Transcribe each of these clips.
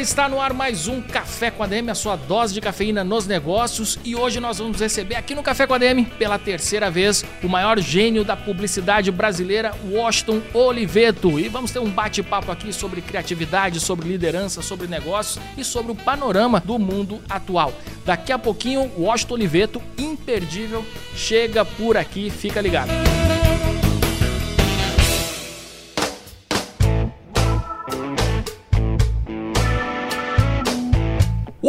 Está no ar mais um Café com a DM, a sua dose de cafeína nos negócios. E hoje nós vamos receber aqui no Café com a DM, pela terceira vez, o maior gênio da publicidade brasileira, Washington Oliveto. E vamos ter um bate-papo aqui sobre criatividade, sobre liderança, sobre negócios e sobre o panorama do mundo atual. Daqui a pouquinho, Washington Oliveto, imperdível, chega por aqui, fica ligado.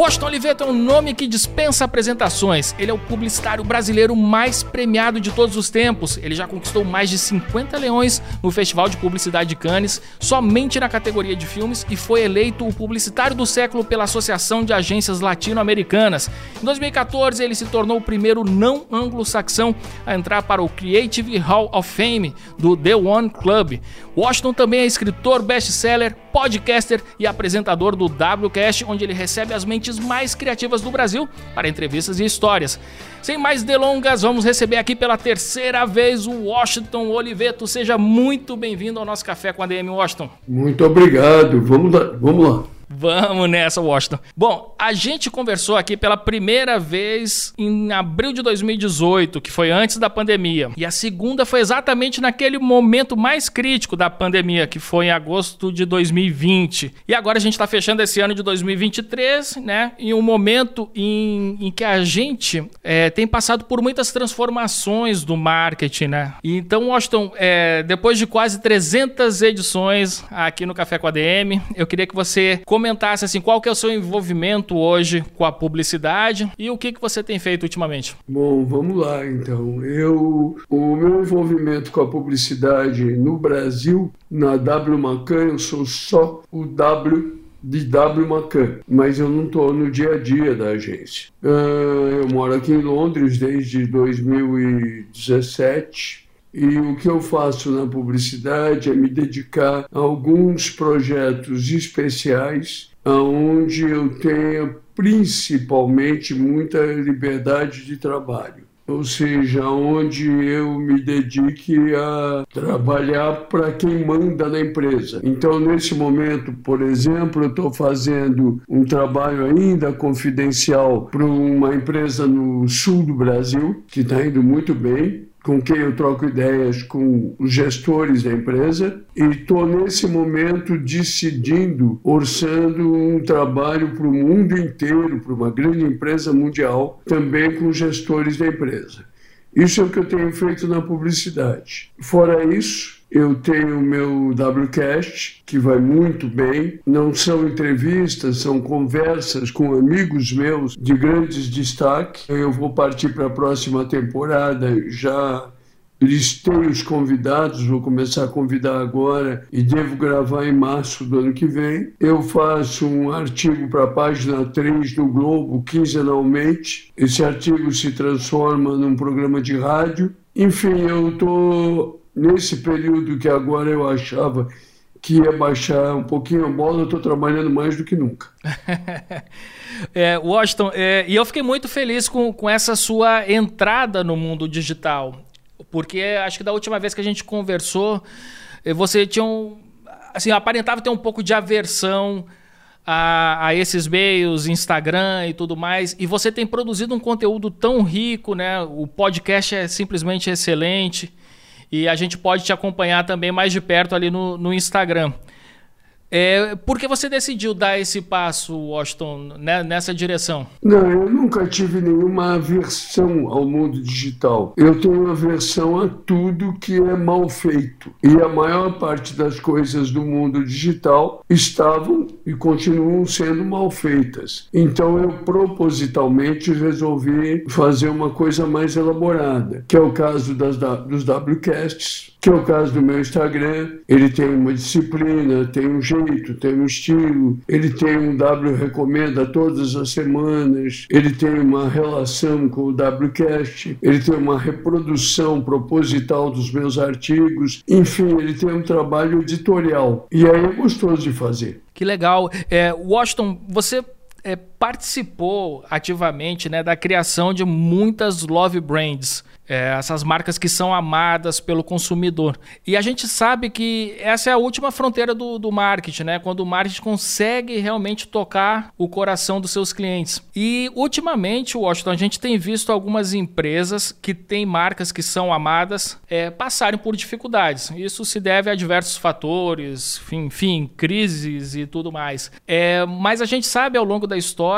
Washington Oliveto é um nome que dispensa apresentações. Ele é o publicitário brasileiro mais premiado de todos os tempos. Ele já conquistou mais de 50 leões no Festival de Publicidade de Cannes, somente na categoria de filmes, e foi eleito o publicitário do século pela Associação de Agências Latino-Americanas. Em 2014, ele se tornou o primeiro não anglo-saxão a entrar para o Creative Hall of Fame do The One Club. Washington também é escritor best-seller, podcaster e apresentador do WCast, onde ele recebe as mentes mais criativas do Brasil para entrevistas e histórias. Sem mais delongas, vamos receber aqui pela terceira vez o Washington Oliveto. Seja muito bem-vindo ao nosso Café com a DM Washington. Muito obrigado. Vamos lá. Vamos lá. Vamos nessa, Washington. Bom, a gente conversou aqui pela primeira vez em abril de 2018, que foi antes da pandemia. E a segunda foi exatamente naquele momento mais crítico da pandemia, que foi em agosto de 2020. E agora a gente está fechando esse ano de 2023, né? Em um momento em, em que a gente é, tem passado por muitas transformações do marketing, né? Então, Washington, é, depois de quase 300 edições aqui no Café com a DM, eu queria que você comentasse comentasse assim, qual que é o seu envolvimento hoje com a publicidade e o que, que você tem feito ultimamente. Bom, vamos lá então. Eu, o meu envolvimento com a publicidade no Brasil, na W Macan, eu sou só o W de W Macan, mas eu não estou no dia a dia da agência. Uh, eu moro aqui em Londres desde 2017 e o que eu faço na publicidade é me dedicar a alguns projetos especiais, onde eu tenha principalmente muita liberdade de trabalho. Ou seja, onde eu me dedique a trabalhar para quem manda na empresa. Então, nesse momento, por exemplo, eu estou fazendo um trabalho ainda confidencial para uma empresa no sul do Brasil, que está indo muito bem com quem eu troco ideias com os gestores da empresa e estou nesse momento decidindo, orçando um trabalho para o mundo inteiro, para uma grande empresa mundial, também com os gestores da empresa. Isso é o que eu tenho feito na publicidade. Fora isso, eu tenho o meu WCast, que vai muito bem. Não são entrevistas, são conversas com amigos meus de grandes destaques. Eu vou partir para a próxima temporada já listei os convidados, vou começar a convidar agora e devo gravar em março do ano que vem. Eu faço um artigo para a página 3 do Globo quinzenalmente. Esse artigo se transforma num programa de rádio. Enfim, eu estou nesse período que agora eu achava que ia baixar um pouquinho a bola, eu estou trabalhando mais do que nunca. é, Washington, é, e eu fiquei muito feliz com, com essa sua entrada no mundo digital, porque acho que da última vez que a gente conversou, eh, você tinha um. Assim, aparentava ter um pouco de aversão a, a, esses meios, Instagram e tudo mais, e você tem produzido um conteúdo tão rico, né? O podcast é simplesmente excelente. E a gente pode te acompanhar também mais de perto ali no, no Instagram. É, por que você decidiu dar esse passo, Washington, né, nessa direção? Não, eu nunca tive nenhuma aversão ao mundo digital. Eu tenho aversão a tudo que é mal feito. E a maior parte das coisas do mundo digital estavam e continuam sendo mal feitas. Então eu propositalmente resolvi fazer uma coisa mais elaborada, que é o caso das, dos WCasts, que é o caso do meu Instagram. Ele tem uma disciplina, tem um jeito jeito, tem um estilo, ele tem um W recomenda todas as semanas, ele tem uma relação com o Wcast, ele tem uma reprodução proposital dos meus artigos, enfim, ele tem um trabalho editorial e aí é gostoso de fazer. Que legal. É, Washington, você é, participou ativamente né, da criação de muitas love brands é, essas marcas que são amadas pelo consumidor. E a gente sabe que essa é a última fronteira do, do marketing, né? Quando o marketing consegue realmente tocar o coração dos seus clientes. E ultimamente, Washington, a gente tem visto algumas empresas que têm marcas que são amadas é, passarem por dificuldades. Isso se deve a diversos fatores, enfim, crises e tudo mais. É, mas a gente sabe ao longo da história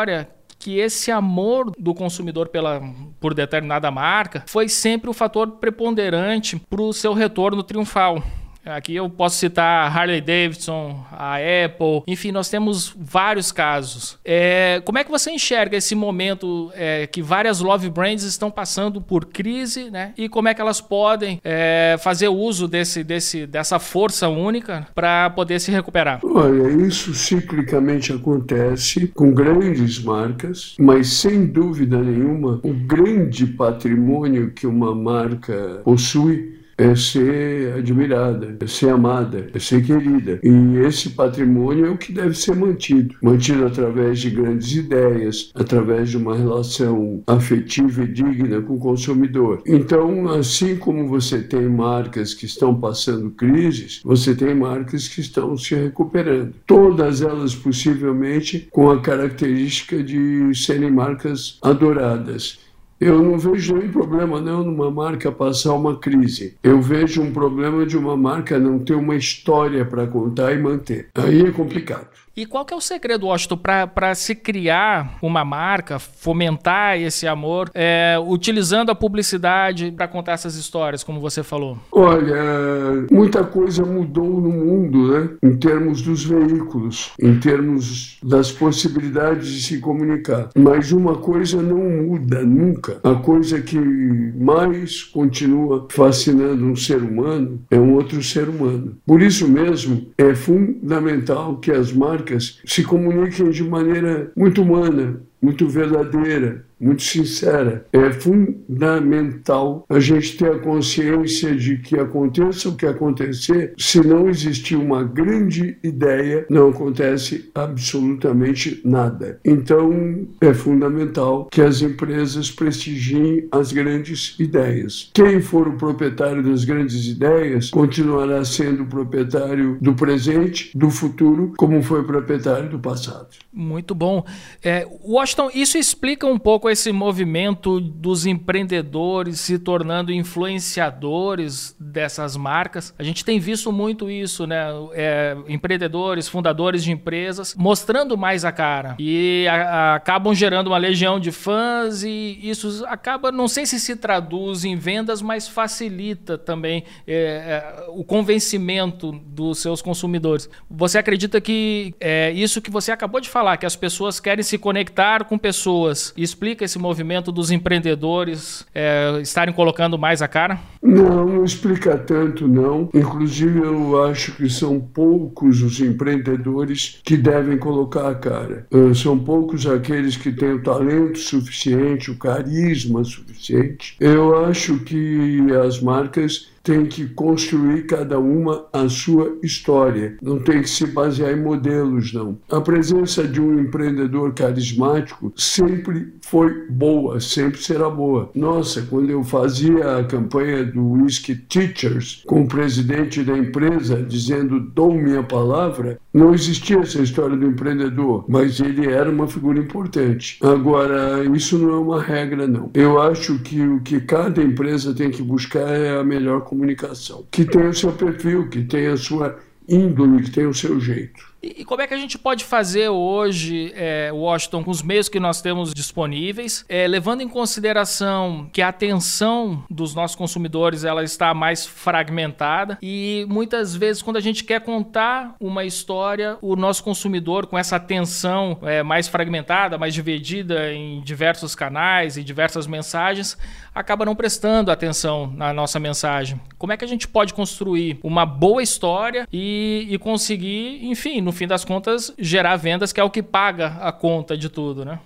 que esse amor do consumidor pela, por determinada marca foi sempre o fator preponderante para o seu retorno triunfal. Aqui eu posso citar a Harley Davidson, a Apple, enfim, nós temos vários casos. É, como é que você enxerga esse momento é, que várias love brands estão passando por crise, né? E como é que elas podem é, fazer uso desse, desse, dessa força única para poder se recuperar? Olha, isso ciclicamente acontece com grandes marcas, mas sem dúvida nenhuma, o grande patrimônio que uma marca possui é ser admirada, é ser amada, é ser querida. E esse patrimônio é o que deve ser mantido mantido através de grandes ideias, através de uma relação afetiva e digna com o consumidor. Então, assim como você tem marcas que estão passando crises, você tem marcas que estão se recuperando. Todas elas, possivelmente, com a característica de serem marcas adoradas. Eu não vejo nenhum problema não numa marca passar uma crise. Eu vejo um problema de uma marca não ter uma história para contar e manter. Aí é complicado. E qual que é o segredo, Washington, para se criar uma marca, fomentar esse amor, é, utilizando a publicidade para contar essas histórias, como você falou? Olha, muita coisa mudou no mundo, né? Em termos dos veículos, em termos das possibilidades de se comunicar. Mas uma coisa não muda nunca. A coisa que mais continua fascinando um ser humano é um outro ser humano. Por isso mesmo, é fundamental que as marcas marcas se comuniquem de maneira muito humana, muito verdadeira, muito sincera. É fundamental a gente ter a consciência de que aconteça o que acontecer, se não existir uma grande ideia, não acontece absolutamente nada. Então, é fundamental que as empresas prestigiem as grandes ideias. Quem for o proprietário das grandes ideias continuará sendo o proprietário do presente, do futuro, como foi proprietário do passado. Muito bom. É, Washington, isso explica um pouco esse movimento dos empreendedores se tornando influenciadores dessas marcas. A gente tem visto muito isso, né? É, empreendedores, fundadores de empresas mostrando mais a cara e a, a, acabam gerando uma legião de fãs e isso acaba, não sei se se traduz em vendas, mas facilita também é, é, o convencimento dos seus consumidores. Você acredita que é isso que você acabou de falar, que as pessoas querem se conectar com pessoas e explica esse movimento dos empreendedores é, estarem colocando mais a cara? Não, não explica tanto, não. Inclusive, eu acho que são poucos os empreendedores que devem colocar a cara. Uh, são poucos aqueles que têm o talento suficiente, o carisma suficiente. Eu acho que as marcas tem que construir cada uma a sua história, não tem que se basear em modelos, não. A presença de um empreendedor carismático sempre foi boa, sempre será boa. Nossa, quando eu fazia a campanha do Whisky Teachers com o presidente da empresa dizendo dou minha palavra, não existia essa história do empreendedor, mas ele era uma figura importante. Agora, isso não é uma regra, não. Eu acho que o que cada empresa tem que buscar é a melhor comunicação, que tenha o seu perfil, que tenha a sua índole, que tenha o seu jeito. E, como é que a gente pode fazer hoje, é, Washington, com os meios que nós temos disponíveis, é, levando em consideração que a atenção dos nossos consumidores ela está mais fragmentada e muitas vezes quando a gente quer contar uma história, o nosso consumidor com essa atenção é, mais fragmentada, mais dividida em diversos canais e diversas mensagens, acaba não prestando atenção na nossa mensagem. Como é que a gente pode construir uma boa história e, e conseguir, enfim, no fim das contas, gerar vendas, que é o que paga a conta de tudo, né?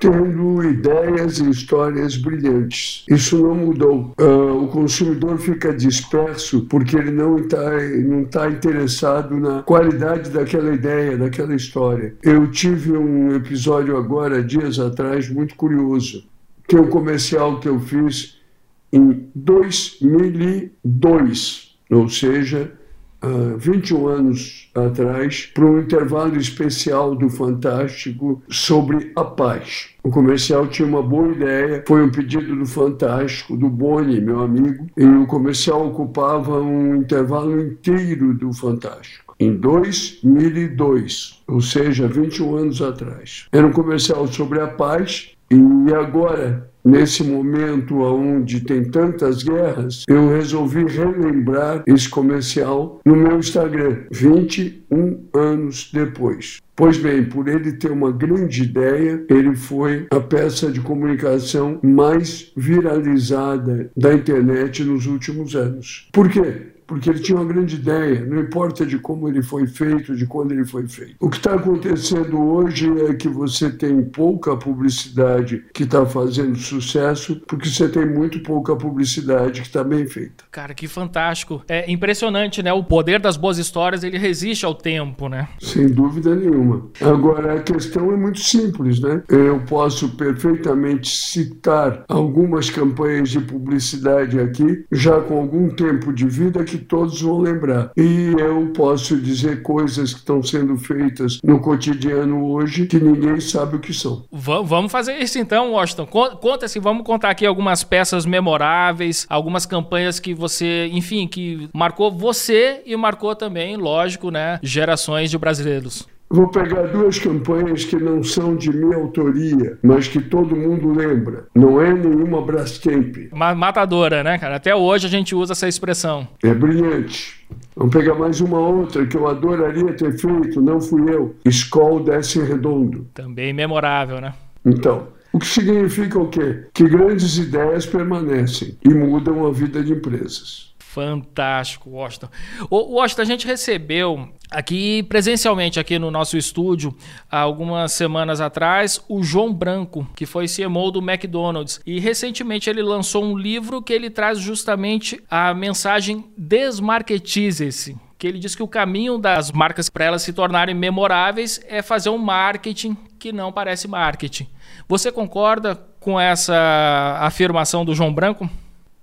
tendo ideias e histórias brilhantes. Isso não mudou. Uh, o consumidor fica disperso porque ele não está não tá interessado na qualidade daquela ideia, daquela história. Eu tive um episódio agora, dias atrás, muito curioso. Tem um comercial que eu fiz em 2002, ou seja, uh, 21 anos atrás, para um intervalo especial do Fantástico sobre a paz. O comercial tinha uma boa ideia, foi um pedido do Fantástico, do Boni, meu amigo, e o comercial ocupava um intervalo inteiro do Fantástico em 2002, ou seja, 21 anos atrás. Era um comercial sobre a paz e agora nesse momento onde tem tantas guerras, eu resolvi relembrar esse comercial no meu Instagram, 21 anos depois. Pois bem, por ele ter uma grande ideia, ele foi a peça de comunicação mais viralizada da internet nos últimos anos. Por quê? Porque ele tinha uma grande ideia, não importa de como ele foi feito, de quando ele foi feito. O que está acontecendo hoje é que você tem pouca publicidade que está fazendo sucesso, porque você tem muito pouca publicidade que está bem feita. Cara, que fantástico. É impressionante, né? O poder das boas histórias, ele resiste ao tempo, né? Sem dúvida nenhuma. Agora, a questão é muito simples, né? Eu posso perfeitamente citar algumas campanhas de publicidade aqui, já com algum tempo de vida, que todos vão lembrar. E eu posso dizer coisas que estão sendo feitas no cotidiano hoje que ninguém sabe o que são. Vamos fazer isso então, Washington. Conta-se, vamos contar aqui algumas peças memoráveis, algumas campanhas que você, enfim, que marcou você e marcou também, lógico, né, gerações de brasileiros. Vou pegar duas campanhas que não são de minha autoria, mas que todo mundo lembra. Não é nenhuma Brastemp. Uma matadora, né, cara? Até hoje a gente usa essa expressão. É brilhante. Vamos pegar mais uma outra que eu adoraria ter feito, não fui eu. Skol Desce Redondo. Também memorável, né? Então, o que significa o quê? Que grandes ideias permanecem e mudam a vida de empresas. Fantástico, Washington. O Washington, a gente recebeu aqui presencialmente aqui no nosso estúdio há algumas semanas atrás o João Branco, que foi CMO do McDonald's, e recentemente ele lançou um livro que ele traz justamente a mensagem desmarketize-se que ele diz que o caminho das marcas para elas se tornarem memoráveis é fazer um marketing que não parece marketing. Você concorda com essa afirmação do João Branco?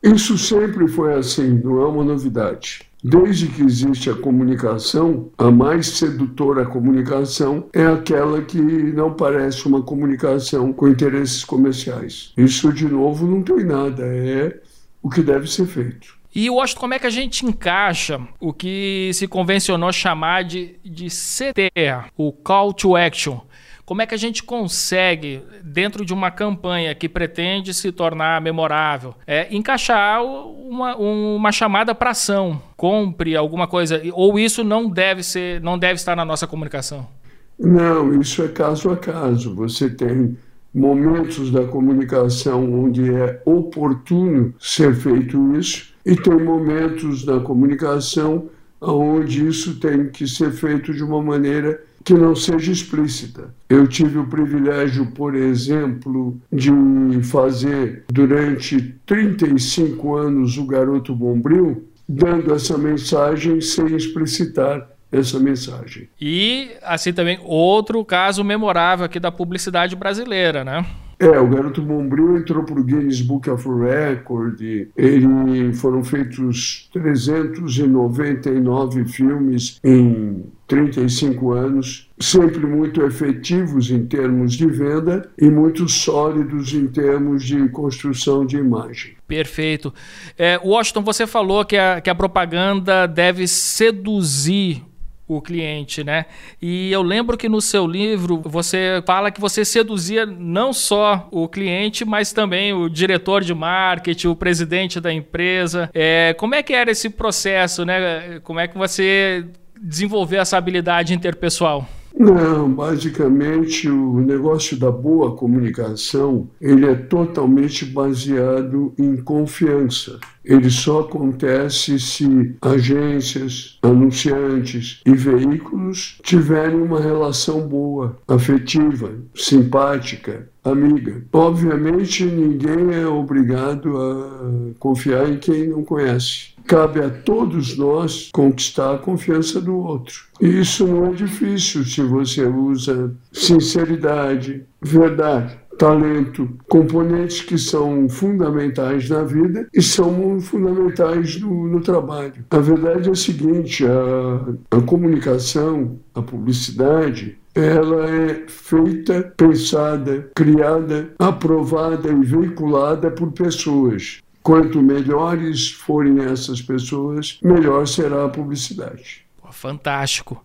Isso sempre foi assim, não é uma novidade. Desde que existe a comunicação, a mais sedutora comunicação é aquela que não parece uma comunicação com interesses comerciais. Isso, de novo, não tem nada, é o que deve ser feito. E eu acho como é que a gente encaixa o que se convencionou chamar de, de CT, o Call to Action. Como é que a gente consegue, dentro de uma campanha que pretende se tornar memorável, é, encaixar uma, uma chamada para ação? Compre alguma coisa, ou isso não deve ser, não deve estar na nossa comunicação? Não, isso é caso a caso. Você tem momentos da comunicação onde é oportuno ser feito isso, e tem momentos da comunicação onde isso tem que ser feito de uma maneira que não seja explícita. Eu tive o privilégio, por exemplo, de fazer durante 35 anos o Garoto Bombril, dando essa mensagem sem explicitar essa mensagem. E, assim também, outro caso memorável aqui da publicidade brasileira, né? É, o Garoto Bombril entrou para o Guinness Book of Record. Ele foram feitos 399 filmes em 35 anos, sempre muito efetivos em termos de venda e muito sólidos em termos de construção de imagem. Perfeito. É, Washington, você falou que a, que a propaganda deve seduzir o cliente, né? E eu lembro que no seu livro você fala que você seduzia não só o cliente, mas também o diretor de marketing, o presidente da empresa. É, como é que era esse processo, né? Como é que você desenvolveu essa habilidade interpessoal? Não, basicamente o negócio da boa comunicação, ele é totalmente baseado em confiança. Ele só acontece se agências, anunciantes e veículos tiverem uma relação boa, afetiva, simpática, amiga. Obviamente, ninguém é obrigado a confiar em quem não conhece. Cabe a todos nós conquistar a confiança do outro. E isso não é difícil se você usa sinceridade, verdade talento, componentes que são fundamentais na vida e são fundamentais no, no trabalho. A verdade é a seguinte: a, a comunicação, a publicidade, ela é feita, pensada, criada, aprovada e veiculada por pessoas. Quanto melhores forem essas pessoas, melhor será a publicidade. Fantástico.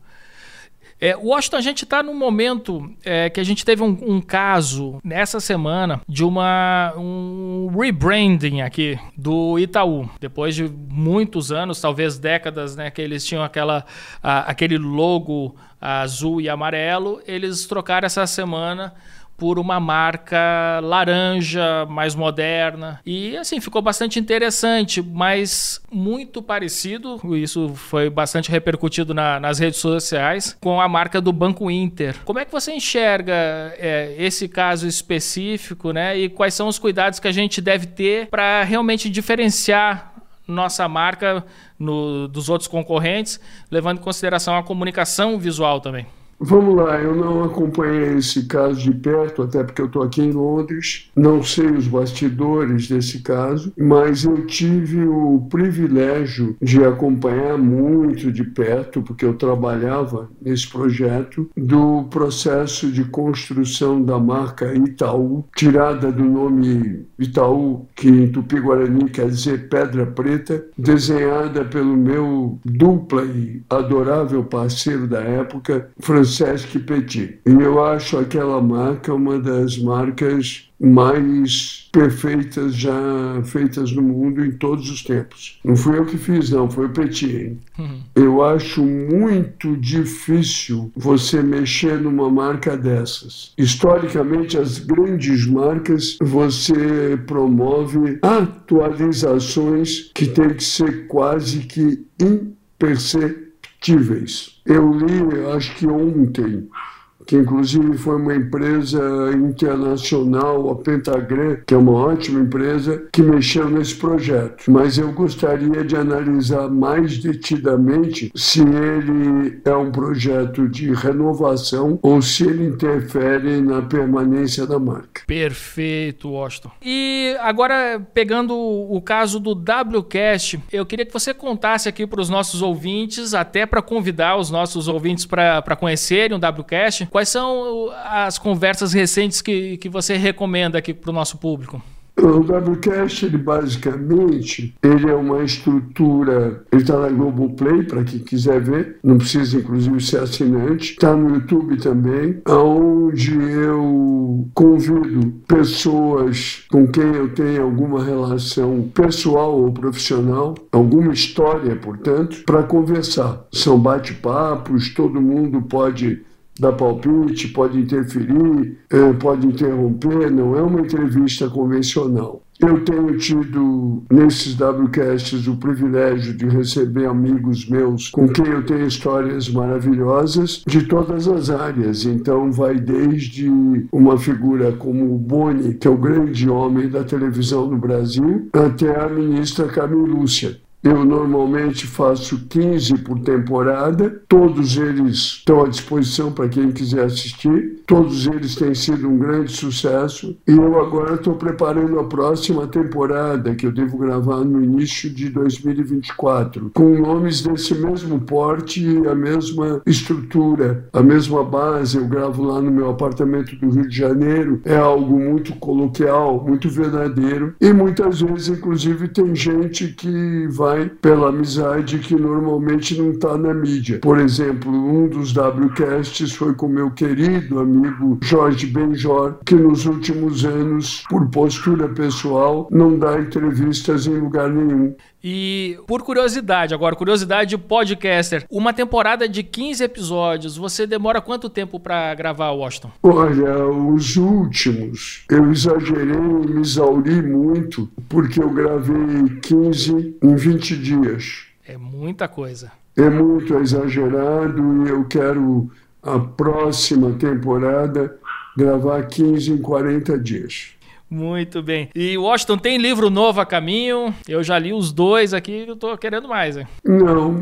É, Washington, a gente está num momento é, que a gente teve um, um, caso nessa semana de uma um rebranding aqui do Itaú. Depois de muitos anos, talvez décadas, né, que eles tinham aquela, a, aquele logo azul e amarelo, eles trocaram essa semana por uma marca laranja, mais moderna. E assim, ficou bastante interessante, mas muito parecido, isso foi bastante repercutido na, nas redes sociais, com a marca do Banco Inter. Como é que você enxerga é, esse caso específico, né? E quais são os cuidados que a gente deve ter para realmente diferenciar nossa marca no, dos outros concorrentes, levando em consideração a comunicação visual também? Vamos lá, eu não acompanhei esse caso de perto, até porque eu estou aqui em Londres, não sei os bastidores desse caso, mas eu tive o privilégio de acompanhar muito de perto, porque eu trabalhava nesse projeto, do processo de construção da marca Itaú, tirada do nome Itaú, que em Tupi-Guarani quer dizer Pedra Preta, desenhada pelo meu dupla e adorável parceiro da época, Francisco Sesc Petit. E eu acho aquela marca uma das marcas mais perfeitas já feitas no mundo em todos os tempos. Não fui eu que fiz, não, foi o Petit. Uhum. Eu acho muito difícil você mexer numa marca dessas. Historicamente, as grandes marcas, você promove atualizações que têm que ser quase que imperceptíveis factíveis. Eu li, acho que ontem, que inclusive foi uma empresa internacional, a Pentagram, que é uma ótima empresa, que mexeu nesse projeto. Mas eu gostaria de analisar mais detidamente se ele é um projeto de renovação ou se ele interfere na permanência da marca. Perfeito, Washington. E agora, pegando o caso do WCast, eu queria que você contasse aqui para os nossos ouvintes, até para convidar os nossos ouvintes para conhecerem o WCast, Quais são as conversas recentes que, que você recomenda aqui para o nosso público? O WCast, ele basicamente, ele é uma estrutura, ele está na Globoplay, para quem quiser ver, não precisa inclusive ser assinante, está no YouTube também, onde eu convido pessoas com quem eu tenho alguma relação pessoal ou profissional, alguma história, portanto, para conversar. São bate-papos, todo mundo pode dar palpite, pode interferir, é, pode interromper, não é uma entrevista convencional. Eu tenho tido nesses WCasts o privilégio de receber amigos meus com quem eu tenho histórias maravilhosas de todas as áreas. Então, vai desde uma figura como o Boni, que é o grande homem da televisão no Brasil, até a ministra Camilúcia eu normalmente faço 15 por temporada, todos eles estão à disposição para quem quiser assistir, todos eles têm sido um grande sucesso. E eu agora estou preparando a próxima temporada que eu devo gravar no início de 2024, com nomes desse mesmo porte e a mesma estrutura, a mesma base. Eu gravo lá no meu apartamento do Rio de Janeiro, é algo muito coloquial, muito verdadeiro. E muitas vezes, inclusive, tem gente que vai vai pela amizade que normalmente não está na mídia. Por exemplo, um dos WCasts foi com meu querido amigo Jorge Benjor, que nos últimos anos, por postura pessoal, não dá entrevistas em lugar nenhum. E por curiosidade, agora, curiosidade de podcaster, uma temporada de 15 episódios, você demora quanto tempo para gravar, Washington? Olha, os últimos, eu exagerei, me exauri muito, porque eu gravei 15 em 20 dias. É muita coisa. É muito exagerado e eu quero a próxima temporada gravar 15 em 40 dias. Muito bem. E Washington, tem livro novo a caminho? Eu já li os dois aqui, eu tô querendo mais. Hein? Não,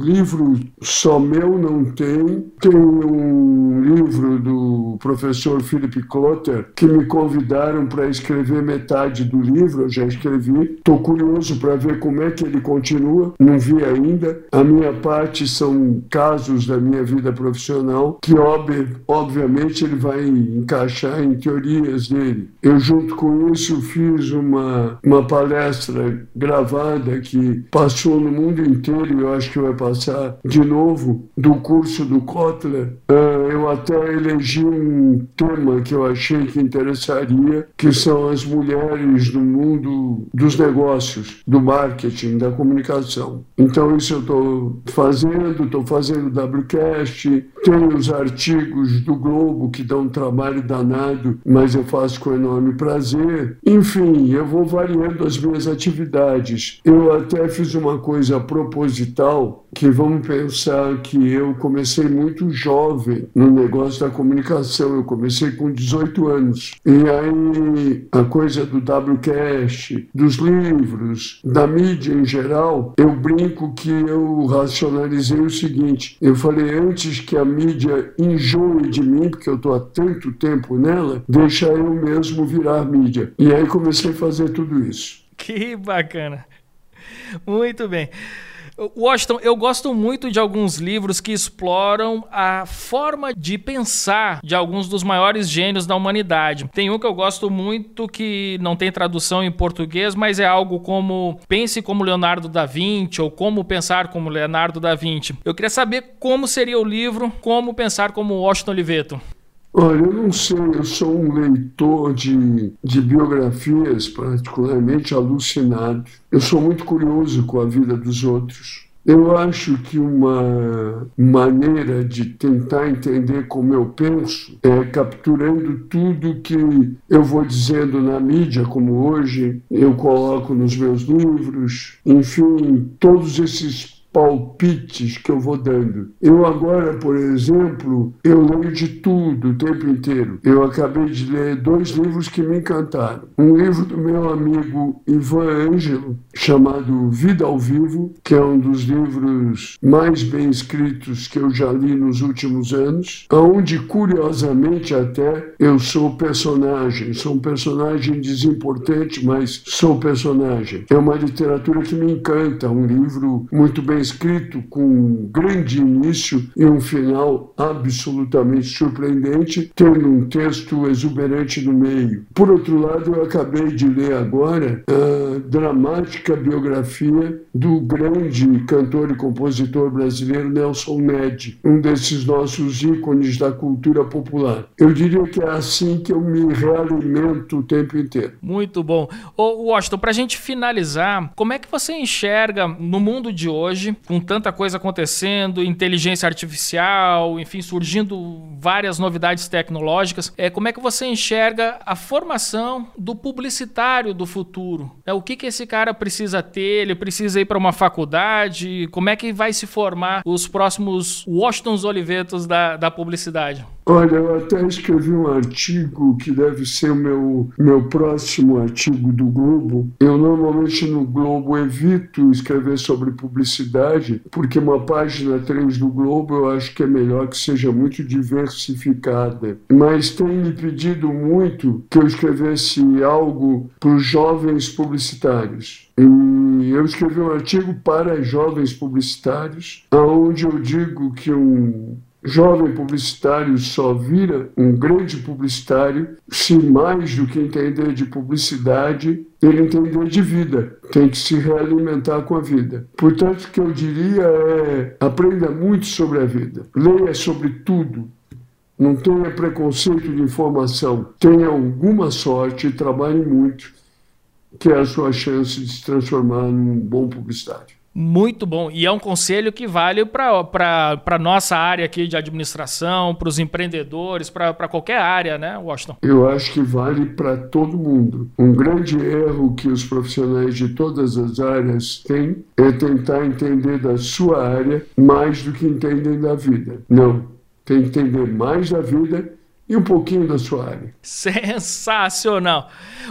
livro só meu não tem. Tem um livro do professor Philip Klotter que me convidaram para escrever metade do livro, eu já escrevi. Estou curioso para ver como é que ele continua, não vi ainda. A minha parte são casos da minha vida profissional que, ob obviamente, ele vai encaixar em teorias dele. Eu junto junto com isso, fiz uma, uma palestra gravada que passou no mundo inteiro, eu acho que vai passar de novo, do curso do Kotler. Uh, eu até elegi um tema que eu achei que interessaria, que são as mulheres no mundo dos negócios, do marketing, da comunicação. Então, isso eu estou fazendo, estou fazendo WCast, tenho os artigos do Globo que dão um trabalho danado, mas eu faço com enorme prazer fazer. Enfim, eu vou variando as minhas atividades. Eu até fiz uma coisa proposital, que vamos pensar que eu comecei muito jovem no negócio da comunicação. Eu comecei com 18 anos. E aí a coisa do WCast, dos livros, da mídia em geral, eu brinco que eu racionalizei o seguinte. Eu falei antes que a mídia enjoe de mim, porque eu estou há tanto tempo nela, deixa eu mesmo virar mídia. E aí comecei a fazer tudo isso. Que bacana. Muito bem. Washington, eu gosto muito de alguns livros que exploram a forma de pensar de alguns dos maiores gênios da humanidade. Tem um que eu gosto muito que não tem tradução em português, mas é algo como Pense como Leonardo da Vinci ou Como Pensar como Leonardo da Vinci. Eu queria saber como seria o livro Como Pensar como Washington Oliveto. Olha, eu não sei, eu sou um leitor de, de biografias particularmente alucinado. Eu sou muito curioso com a vida dos outros. Eu acho que uma maneira de tentar entender como eu penso é capturando tudo que eu vou dizendo na mídia, como hoje eu coloco nos meus livros, enfim, todos esses palpites que eu vou dando. Eu agora, por exemplo, eu leio de tudo o tempo inteiro. Eu acabei de ler dois livros que me encantaram. Um livro do meu amigo Ivan Ângelo, chamado Vida ao Vivo, que é um dos livros mais bem escritos que eu já li nos últimos anos, onde, curiosamente até, eu sou personagem. Sou um personagem desimportante, mas sou personagem. É uma literatura que me encanta, um livro muito bem escrito com um grande início e um final absolutamente surpreendente, tendo um texto exuberante no meio. Por outro lado, eu acabei de ler agora a dramática biografia do grande cantor e compositor brasileiro Nelson Ned, um desses nossos ícones da cultura popular. Eu diria que é assim que eu me realimento o tempo inteiro. Muito bom. Ô, Washington, para a gente finalizar, como é que você enxerga no mundo de hoje com tanta coisa acontecendo, inteligência artificial, enfim, surgindo várias novidades tecnológicas, é, como é que você enxerga a formação do publicitário do futuro? É, o que, que esse cara precisa ter? Ele precisa ir para uma faculdade? Como é que vai se formar os próximos Washingtons Olivetos da, da publicidade? Olha, eu até escrevi um artigo que deve ser o meu, meu próximo artigo do Globo. Eu normalmente no Globo evito escrever sobre publicidade, porque uma página 3 do Globo eu acho que é melhor que seja muito diversificada. Mas tem me pedido muito que eu escrevesse algo para os jovens publicitários. E eu escrevi um artigo para jovens publicitários, onde eu digo que um jovem publicitário só vira um grande publicitário se mais do que entender de publicidade, ele entender de vida. Tem que se realimentar com a vida. Portanto, o que eu diria é aprenda muito sobre a vida. Leia sobre tudo. Não tenha preconceito de informação. Tenha alguma sorte e trabalhe muito, que é a sua chance de se transformar num bom publicitário. Muito bom. E é um conselho que vale para a nossa área aqui de administração, para os empreendedores, para qualquer área, né, Washington? Eu acho que vale para todo mundo. Um grande erro que os profissionais de todas as áreas têm é tentar entender da sua área mais do que entendem da vida. Não. Tem que entender mais da vida e um pouquinho da sua área. Sensacional!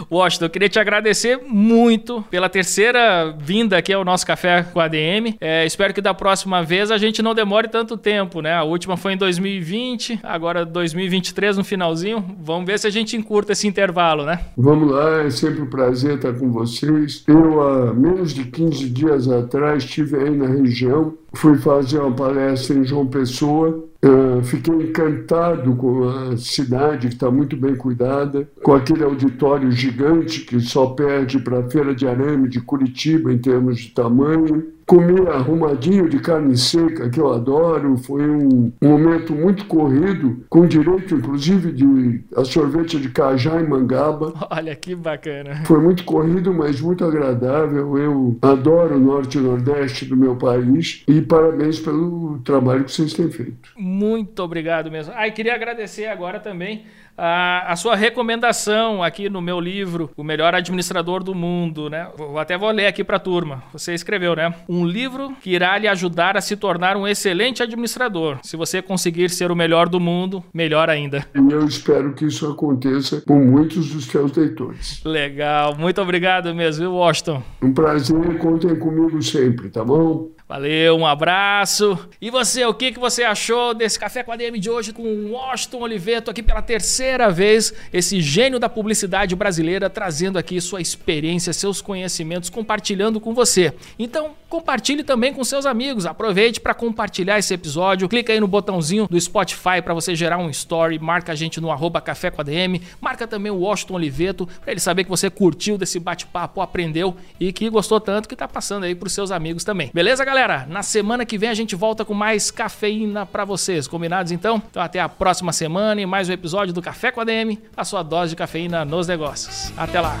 Washington, eu queria te agradecer muito pela terceira vinda aqui ao nosso Café com a ADM. É, espero que da próxima vez a gente não demore tanto tempo, né? A última foi em 2020, agora 2023 no finalzinho. Vamos ver se a gente encurta esse intervalo, né? Vamos lá, é sempre um prazer estar com vocês. Eu, há menos de 15 dias atrás, estive aí na região, fui fazer uma palestra em João Pessoa Uh, fiquei encantado com a cidade que está muito bem cuidada, com aquele auditório gigante que só perde para a Feira de Arame de Curitiba em termos de tamanho comi arrumadinho de carne seca, que eu adoro. Foi um, momento muito corrido, com direito, inclusive, de a sorvete de cajá e mangaba. Olha que bacana. Foi muito corrido, mas muito agradável. Eu adoro o norte e nordeste do meu país e parabéns pelo trabalho que vocês têm feito. Muito obrigado mesmo. Ah, e queria agradecer agora também a, a, sua recomendação aqui no meu livro, O Melhor Administrador do Mundo, né? Vou, até vou ler aqui para a turma. Você escreveu, né? Um livro que irá lhe ajudar a se tornar um excelente administrador. Se você conseguir ser o melhor do mundo, melhor ainda. E eu espero que isso aconteça com muitos dos seus leitores. Legal. Muito obrigado mesmo, viu, Washington? Um prazer. Contem comigo sempre, tá bom? Valeu, um abraço. E você, o que, que você achou desse Café com a DM de hoje com o Washington Oliveto aqui pela terceira vez, esse gênio da publicidade brasileira trazendo aqui sua experiência, seus conhecimentos, compartilhando com você. Então, compartilhe também com seus amigos. Aproveite para compartilhar esse episódio. Clica aí no botãozinho do Spotify para você gerar um story, marca a gente no arroba Café com a DM, marca também o Washington Oliveto para ele saber que você curtiu desse bate-papo, aprendeu e que gostou tanto que tá passando aí para os seus amigos também. Beleza, galera? na semana que vem a gente volta com mais cafeína para vocês. Combinados então? Então até a próxima semana e mais um episódio do Café com a DM, a sua dose de cafeína nos negócios. Até lá.